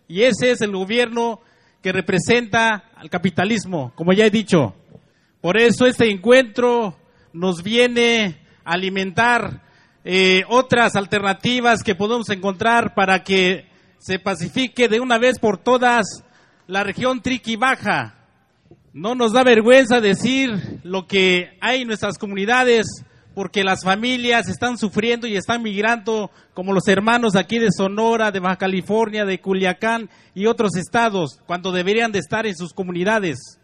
y ese es el gobierno que representa al capitalismo, como ya he dicho. Por eso este encuentro nos viene a alimentar eh, otras alternativas que podemos encontrar para que se pacifique de una vez por todas la región Triqui Baja. No nos da vergüenza decir lo que hay en nuestras comunidades porque las familias están sufriendo y están migrando como los hermanos aquí de Sonora, de Baja California, de Culiacán y otros estados, cuando deberían de estar en sus comunidades.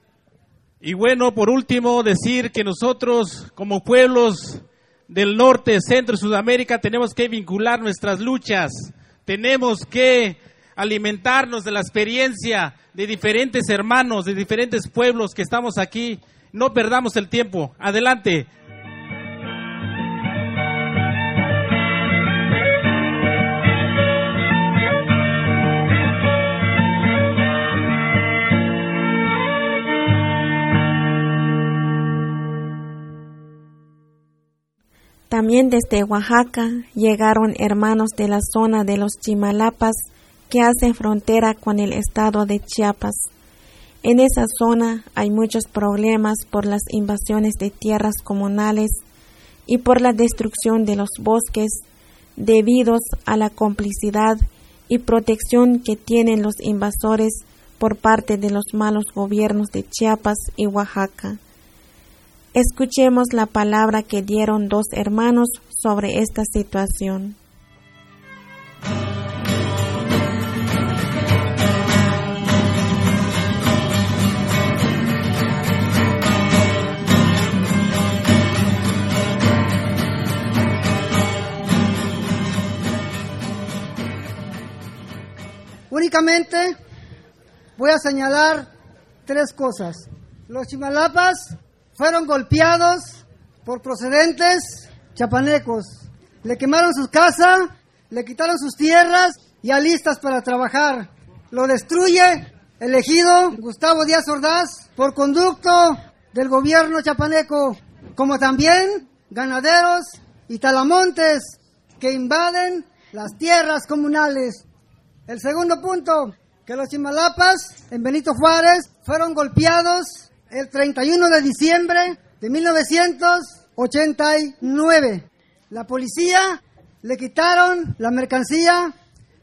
Y bueno, por último, decir que nosotros como pueblos del norte, centro y Sudamérica tenemos que vincular nuestras luchas, tenemos que alimentarnos de la experiencia de diferentes hermanos, de diferentes pueblos que estamos aquí. No perdamos el tiempo. Adelante. También desde Oaxaca llegaron hermanos de la zona de los Chimalapas que hacen frontera con el estado de Chiapas. En esa zona hay muchos problemas por las invasiones de tierras comunales y por la destrucción de los bosques debidos a la complicidad y protección que tienen los invasores por parte de los malos gobiernos de Chiapas y Oaxaca. Escuchemos la palabra que dieron dos hermanos sobre esta situación. Únicamente voy a señalar tres cosas. Los chimalapas fueron golpeados por procedentes chapanecos. Le quemaron su casa, le quitaron sus tierras y alistas para trabajar. Lo destruye el ejido Gustavo Díaz Ordaz por conducto del gobierno chapaneco, como también ganaderos y talamontes que invaden las tierras comunales. El segundo punto, que los chimalapas en Benito Juárez fueron golpeados el 31 de diciembre de 1989. La policía le quitaron la mercancía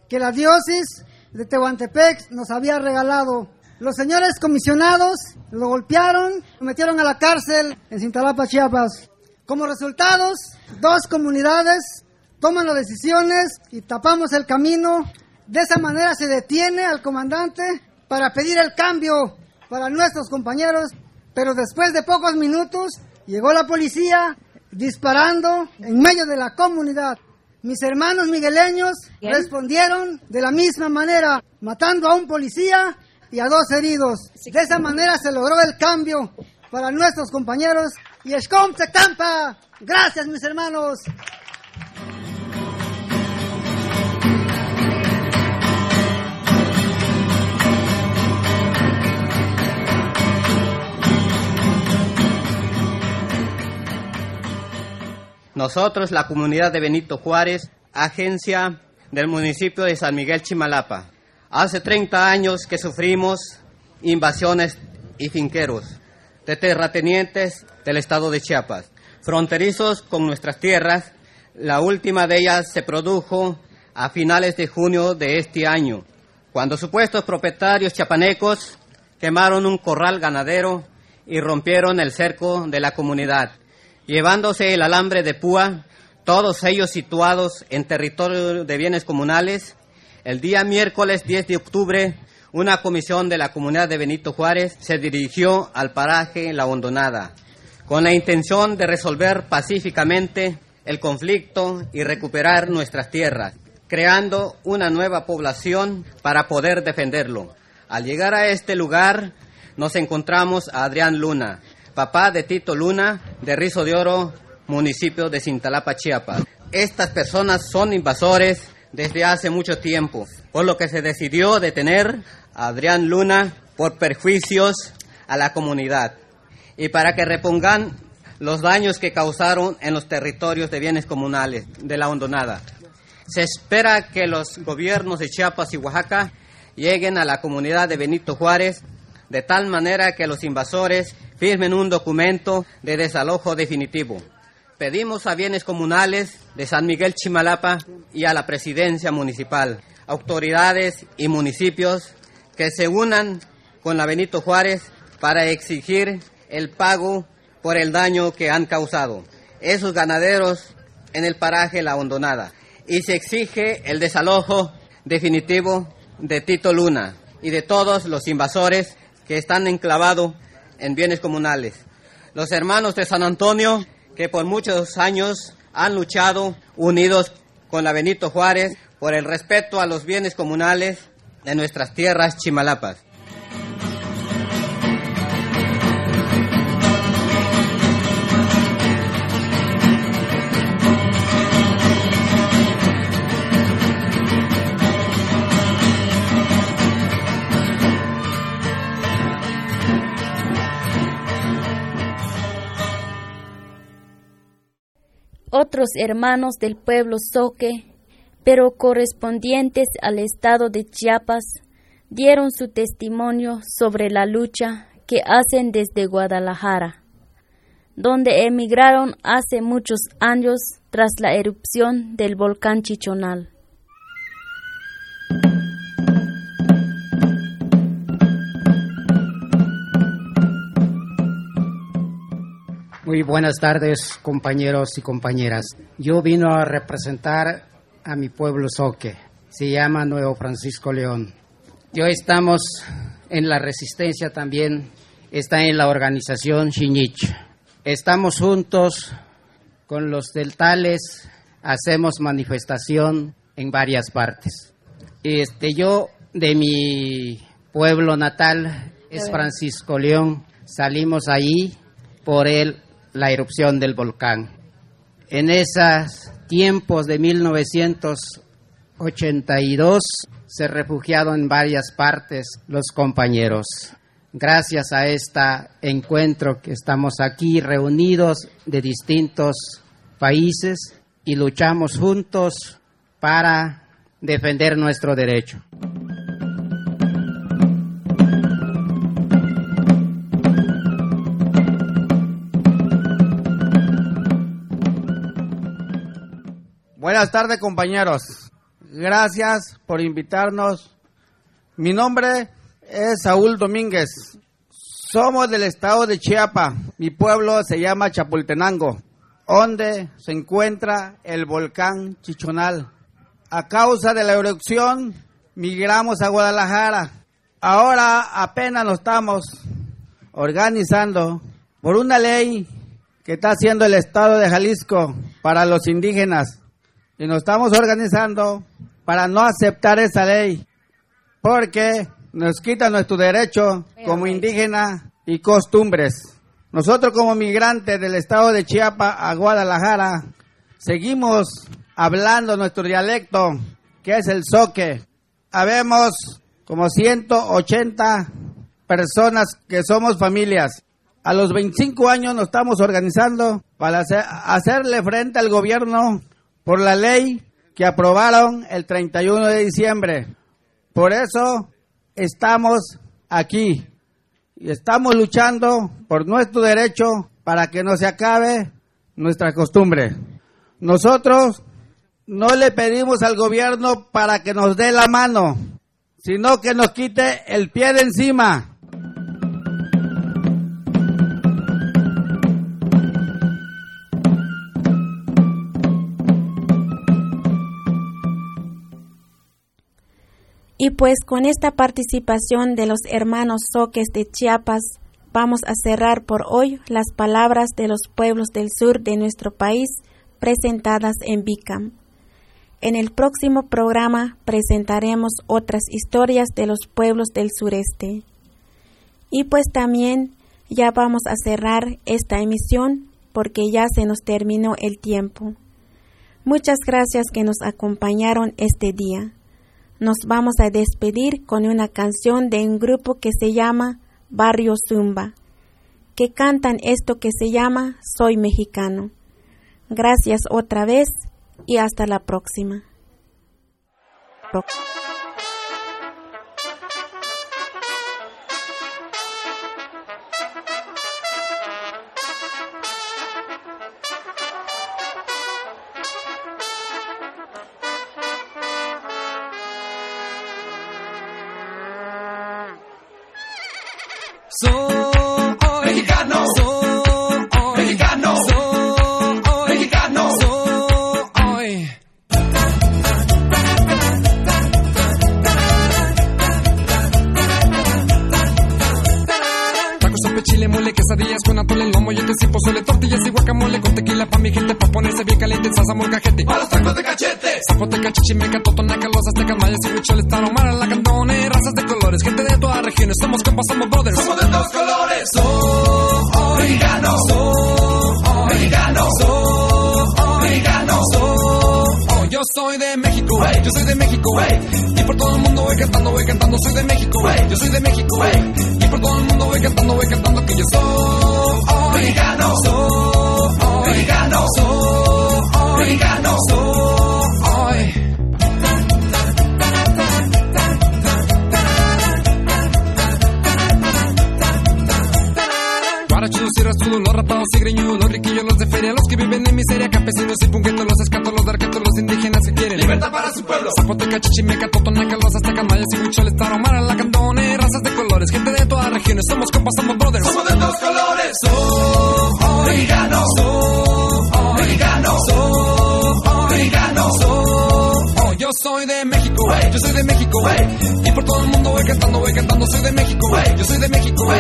que la diócesis de Tehuantepec nos había regalado. Los señores comisionados lo golpearon, lo metieron a la cárcel en Cintalapa, Chiapas. Como resultados, dos comunidades toman las decisiones y tapamos el camino. De esa manera se detiene al comandante para pedir el cambio para nuestros compañeros, pero después de pocos minutos llegó la policía disparando en medio de la comunidad. Mis hermanos migueleños respondieron de la misma manera, matando a un policía y a dos heridos. De esa manera se logró el cambio para nuestros compañeros. Y Escom Tampa. Gracias, mis hermanos. Nosotros, la comunidad de Benito Juárez, agencia del municipio de San Miguel Chimalapa, hace 30 años que sufrimos invasiones y finqueros de terratenientes del estado de Chiapas, fronterizos con nuestras tierras. La última de ellas se produjo a finales de junio de este año, cuando supuestos propietarios chiapanecos quemaron un corral ganadero y rompieron el cerco de la comunidad llevándose el alambre de púa, todos ellos situados en territorio de bienes comunales. El día miércoles 10 de octubre, una comisión de la comunidad de Benito Juárez se dirigió al paraje La Hondonada con la intención de resolver pacíficamente el conflicto y recuperar nuestras tierras. creando una nueva población para poder defenderlo. Al llegar a este lugar nos encontramos a Adrián Luna, papá de Tito Luna, de Rizo de Oro, municipio de Cintalapa, Chiapas. Estas personas son invasores desde hace mucho tiempo, por lo que se decidió detener a Adrián Luna por perjuicios a la comunidad y para que repongan los daños que causaron en los territorios de bienes comunales de la hondonada. Se espera que los gobiernos de Chiapas y Oaxaca lleguen a la comunidad de Benito Juárez de tal manera que los invasores firmen un documento de desalojo definitivo. Pedimos a bienes comunales de San Miguel Chimalapa y a la presidencia municipal, autoridades y municipios que se unan con la Benito Juárez para exigir el pago por el daño que han causado esos ganaderos en el paraje La Hondonada. Y se exige el desalojo definitivo de Tito Luna y de todos los invasores que están enclavados en bienes comunales. Los hermanos de San Antonio, que por muchos años han luchado unidos con la Benito Juárez por el respeto a los bienes comunales de nuestras tierras chimalapas. Otros hermanos del pueblo Soque, pero correspondientes al estado de Chiapas, dieron su testimonio sobre la lucha que hacen desde Guadalajara, donde emigraron hace muchos años tras la erupción del volcán Chichonal. Muy buenas tardes, compañeros y compañeras. Yo vino a representar a mi pueblo Soque. Se llama Nuevo Francisco León. Yo estamos en la resistencia también, está en la organización Xinich. Estamos juntos con los deltales, hacemos manifestación en varias partes. Este, yo de mi pueblo natal es Francisco León. Salimos ahí por el la erupción del volcán. En esos tiempos de 1982 se refugiaron en varias partes los compañeros. Gracias a este encuentro que estamos aquí reunidos de distintos países y luchamos juntos para defender nuestro derecho. Buenas tardes compañeros. Gracias por invitarnos. Mi nombre es Saúl Domínguez. Somos del estado de Chiapa. Mi pueblo se llama Chapultenango, donde se encuentra el volcán Chichonal. A causa de la erupción, migramos a Guadalajara. Ahora apenas nos estamos organizando por una ley que está haciendo el estado de Jalisco para los indígenas y nos estamos organizando para no aceptar esa ley, porque nos quita nuestro derecho como indígena y costumbres. Nosotros como migrantes del estado de Chiapas a Guadalajara seguimos hablando nuestro dialecto, que es el soque. Habemos como 180 personas que somos familias. A los 25 años nos estamos organizando para hacerle frente al gobierno por la ley que aprobaron el 31 de diciembre. Por eso estamos aquí y estamos luchando por nuestro derecho para que no se acabe nuestra costumbre. Nosotros no le pedimos al gobierno para que nos dé la mano, sino que nos quite el pie de encima. Y pues con esta participación de los hermanos Soques de Chiapas, vamos a cerrar por hoy las palabras de los pueblos del sur de nuestro país presentadas en Bicam. En el próximo programa presentaremos otras historias de los pueblos del sureste. Y pues también ya vamos a cerrar esta emisión porque ya se nos terminó el tiempo. Muchas gracias que nos acompañaron este día. Nos vamos a despedir con una canción de un grupo que se llama Barrio Zumba, que cantan esto que se llama Soy Mexicano. Gracias otra vez y hasta la próxima. Soy Chichimeca, totonaca, los aztecas, mayas y huicholes, tarahumara, lacandones, razas de colores, gente de todas regiones, somos compas, somos brothers. Somos de todos colores. Soy mexicano, soy mexicano, soy mexicano, soy. Yo soy de México, yo soy de México, y por todo el mundo voy cantando, voy cantando, soy de México, yo soy de México, y por todo el mundo voy cantando, voy cantando que yo soy mexicano, soy Zapoteca, chichimeca, totonaca, los aztecas, mayas y huicholes, tarahumara, lacandones, razas de colores, gente de todas regiones, somos compas, somos brothers. Somos de todos colores. Soy mexicano, soy mexicano, soy mexicano, soy. Yo soy de México, yo soy de México, y por todo el mundo voy cantando, voy cantando, soy de México, yo soy de México,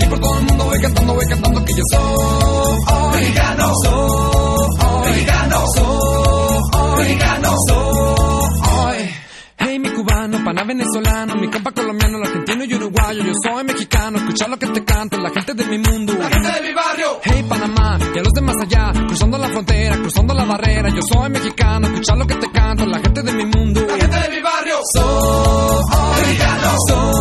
y por todo el mundo voy cantando, voy cantando que yo soy mexicano, soy mexicano, soy mexicano, soy. Venezolano, mi compa colombiano, el argentino y uruguayo. Yo soy mexicano, escucha lo que te canto, la gente de mi mundo. La gente de mi barrio. Hey, Panamá, y a los de más allá, cruzando la frontera, cruzando la barrera. Yo soy mexicano, escucha lo que te canto, la gente de mi mundo. La gente de mi barrio. Soy mexicano, soy